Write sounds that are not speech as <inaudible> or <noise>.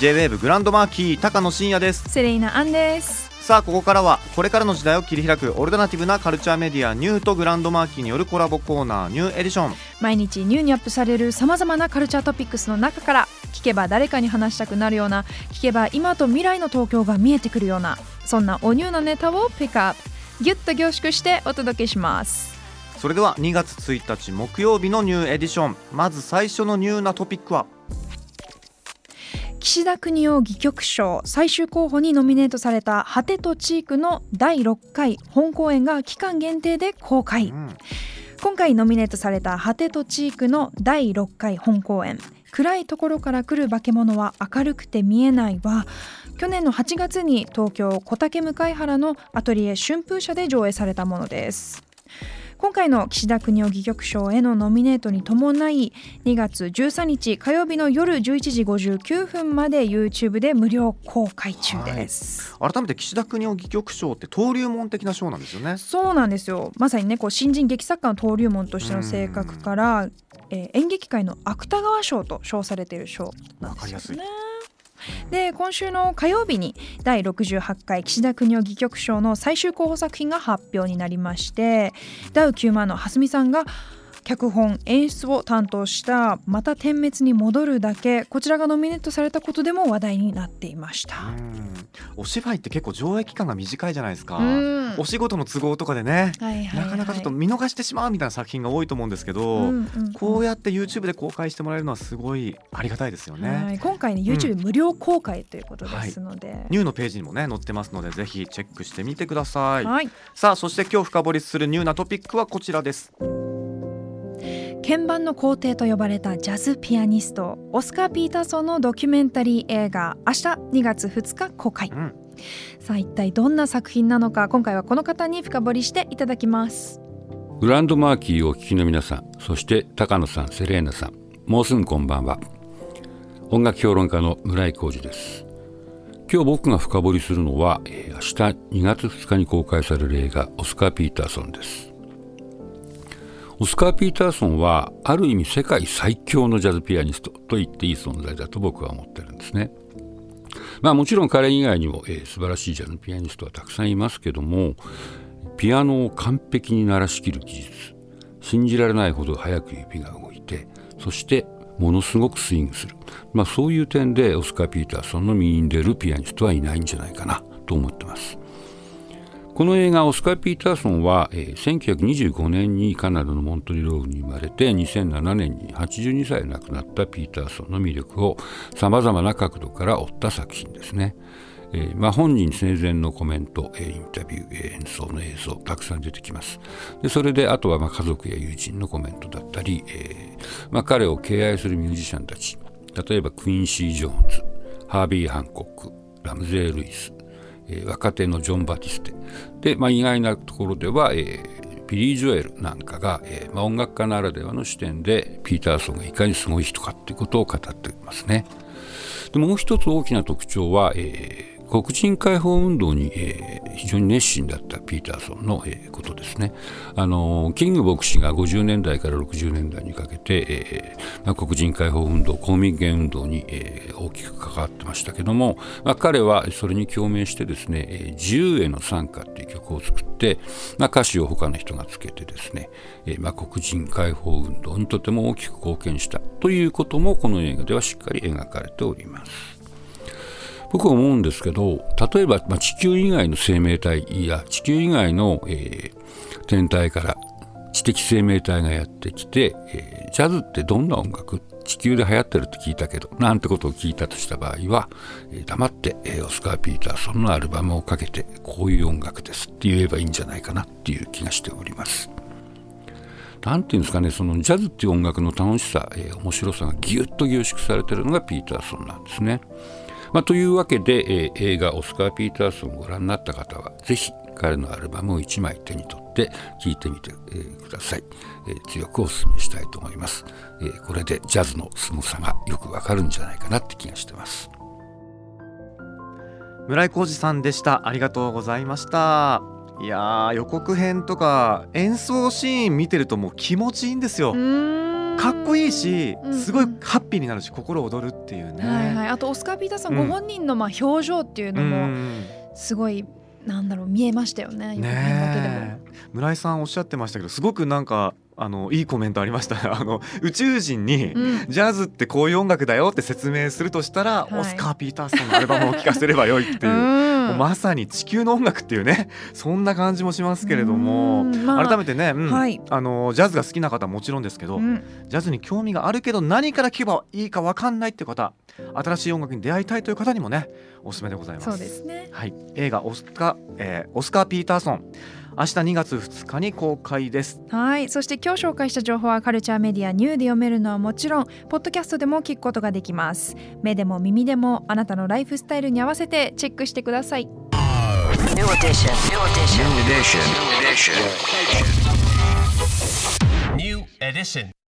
J-WAVE グランドマーキー高野真也です。セレイナアンです。さあここからはこれからの時代を切り開くオルタナティブなカルチャーメディアニューとグランドマーキーによるコラボコーナーニューエディション。毎日ニューにアップされるさまざまなカルチャートピックスの中から聞けば誰かに話したくなるような聞けば今と未来の東京が見えてくるようなそんなおニューなネタをピックアップ。ギュッと凝縮してお届けします。それでは2月1日木曜日のニューエディション。まず最初のニューなトピックは岸田國士戯曲賞最終候補にノミネートされた「果てとチーク」の第6回本公演が期間限定で公開、うん。今回ノミネートされた「果てとチーク」の第6回本公演「暗いところから来る化け物は明るくて見えない」は去年の8月に東京小竹向原のアトリエ春風社で上映されたものです今回の岸田邦夫戯曲賞へのノミネートに伴い2月13日火曜日の夜11時59分まで YouTube で無料公開中です、改めて岸田邦夫戯曲賞って登竜門的な賞なんですよね。そうなんですよ。まさにねこう新人劇作家の登竜門としての性格から、えー演劇界の芥川賞と称されている賞なんですいね。で今週の火曜日に第68回岸田邦夫戯曲賞の最終候補作品が発表になりましてダウ9万の蓮見さんが脚本演出を担当した「また点滅に戻るだけ」こちらがノミネートされたことでも話題になっていました。うん。お芝居って結構上映期間が短いじゃないですか。うん。お仕事の都合とかでねはいはいはい。なかなかちょっと見逃してしまうみたいな作品が多いと思うんですけど、うんうんうん。こうやって YouTube で公開してもらえるのはすごいありがたいですよね。はい、今回ね YouTube 無料公開ということですので、ニューのページにもね載ってますのでぜひチェックしてみてください。はい、さあそして今日深掘りするニューなトピックはこちらです。鍵盤の皇帝と呼ばれたジャズピアニストオスカー・ピーターソンのドキュメンタリー映画明日2月2日公開うん、さあ一体どんな作品なのか今回はこの方に深掘りしていただきますグランドマーキーをお聞きの皆さん、そして高野さん、セレーナさん、もうすぐこんばんは。音楽評論家の村井浩二です。今日僕が深掘りするのは、えー明日2月2日に公開される映画オスカー・ピーターソンです。オスカー・ピーターソンはある意味世界最強のジャズピアニストと言っていい存在だと僕は思ってるんですね。まあもちろん彼以外にも、えー素晴らしいジャズピアニストはたくさんいますけどもピアノを完璧に鳴らしきる技術信じられないほど早く指が動いてそしてものすごくスイングする、まあ、そういう点でオスカー・ピーターソンの右に出るピアニストはいないんじゃないかなと思ってますこの映画オスカー・ピーターソンは、えー1925年にカナダのモントリロールに生まれて2007年に82歳で亡くなったピーターソンの魅力をさまざまな角度から追った作品ですね。えーまあ、本人生前のコメント、えーインタビュー、えー演奏の映像たくさん出てきますでそれであとはまあ家族や友人のコメントだったり、えーまあ、彼を敬愛するミュージシャンたち例えばクインシー・ジョーンズハービー・ハンコックラムゼー・ルイス、えー若手のジョン・バティステで、まあ、意外なところでは、えービリー・ジョエルなんかが、えーまあ、音楽家ならではの視点でピーターソンがいかにすごい人かっていうことを語っていますね。でもう一つ大きな特徴は、えー黒人解放運動に、えー非常に熱心だったピーターソンの、えーことですね。あのキング牧師が50年代から60年代にかけて、えーまあ、黒人解放運動公民権運動に、えー大きく関わってましたけども、まあ、彼はそれに共鳴してですね「えー自由への賛歌」っていう曲を作って、まあ、歌詞を他の人がつけてですね、えーまあ、黒人解放運動にとても大きく貢献したということもこの映画ではしっかり描かれております。僕は思うんですけど例えば、まあ、地球以外の生命体や地球以外の、えー天体から知的生命体がやってきて、えージャズってどんな音楽？地球で流行ってるって聞いたけどなんてことを聞いたとした場合は、えー黙って、えーオスカー・ピーターソンのアルバムをかけてこういう音楽ですって言えばいいんじゃないかなっていう気がしております。なんていうんですかねそのジャズっていう音楽の楽しさ、えー面白さがぎゅっと凝縮されてるのがピーターソンなんですね。まあ、というわけで、えー映画「オスカー・ピーターソン」をご覧になった方はぜひ彼のアルバムを1枚手に取ってて聞いてみて、えーください、えー強くお勧めしたいと思います、えーこれでジャズのすごさがよくわかるんじゃないかなって気がしてます。村井浩二さんでした。ありがとうございました。いやー予告編とか演奏シーン見てるともう気持ちいいんですよかっこいいしうんすごいハッピーになるし心躍るっていうね、はいはい、あとオスカー・ピーターさんうん。ご本人のまあ表情っていうのうもんすごいなんだろう見えましたよね。ねえ。村井さんおっしゃってましたけどすごくなんかあのいいコメントありましたね。<laughs> あの宇宙人に、うん。ジャズってこういう音楽だよって説明するとしたら、はい。オスカー・ピーターソンのアルバムを聴かせればよいっていう。うん。まさに地球の音楽っていうね <laughs> そんな感じもしますけれども、うんまあ改めてね、うん。はい。あのジャズが好きな方はもちろんですけど、うん。ジャズに興味があるけど何から聴けばいいか分かんないって方新しい音楽に出会いたいという方にもねおすすめでございます。そうですね。はい、映画オスカ、えーオスカー・ピーターソン明日2月2日に公開ですはいそして今日紹介した情報はカルチャーメディアニューで読めるのはもちろんポッドキャストでも聞くことができます目でも耳でもあなたのライフスタイルに合わせてチェックしてください New edition. New edition. New edition. New edition. New edition.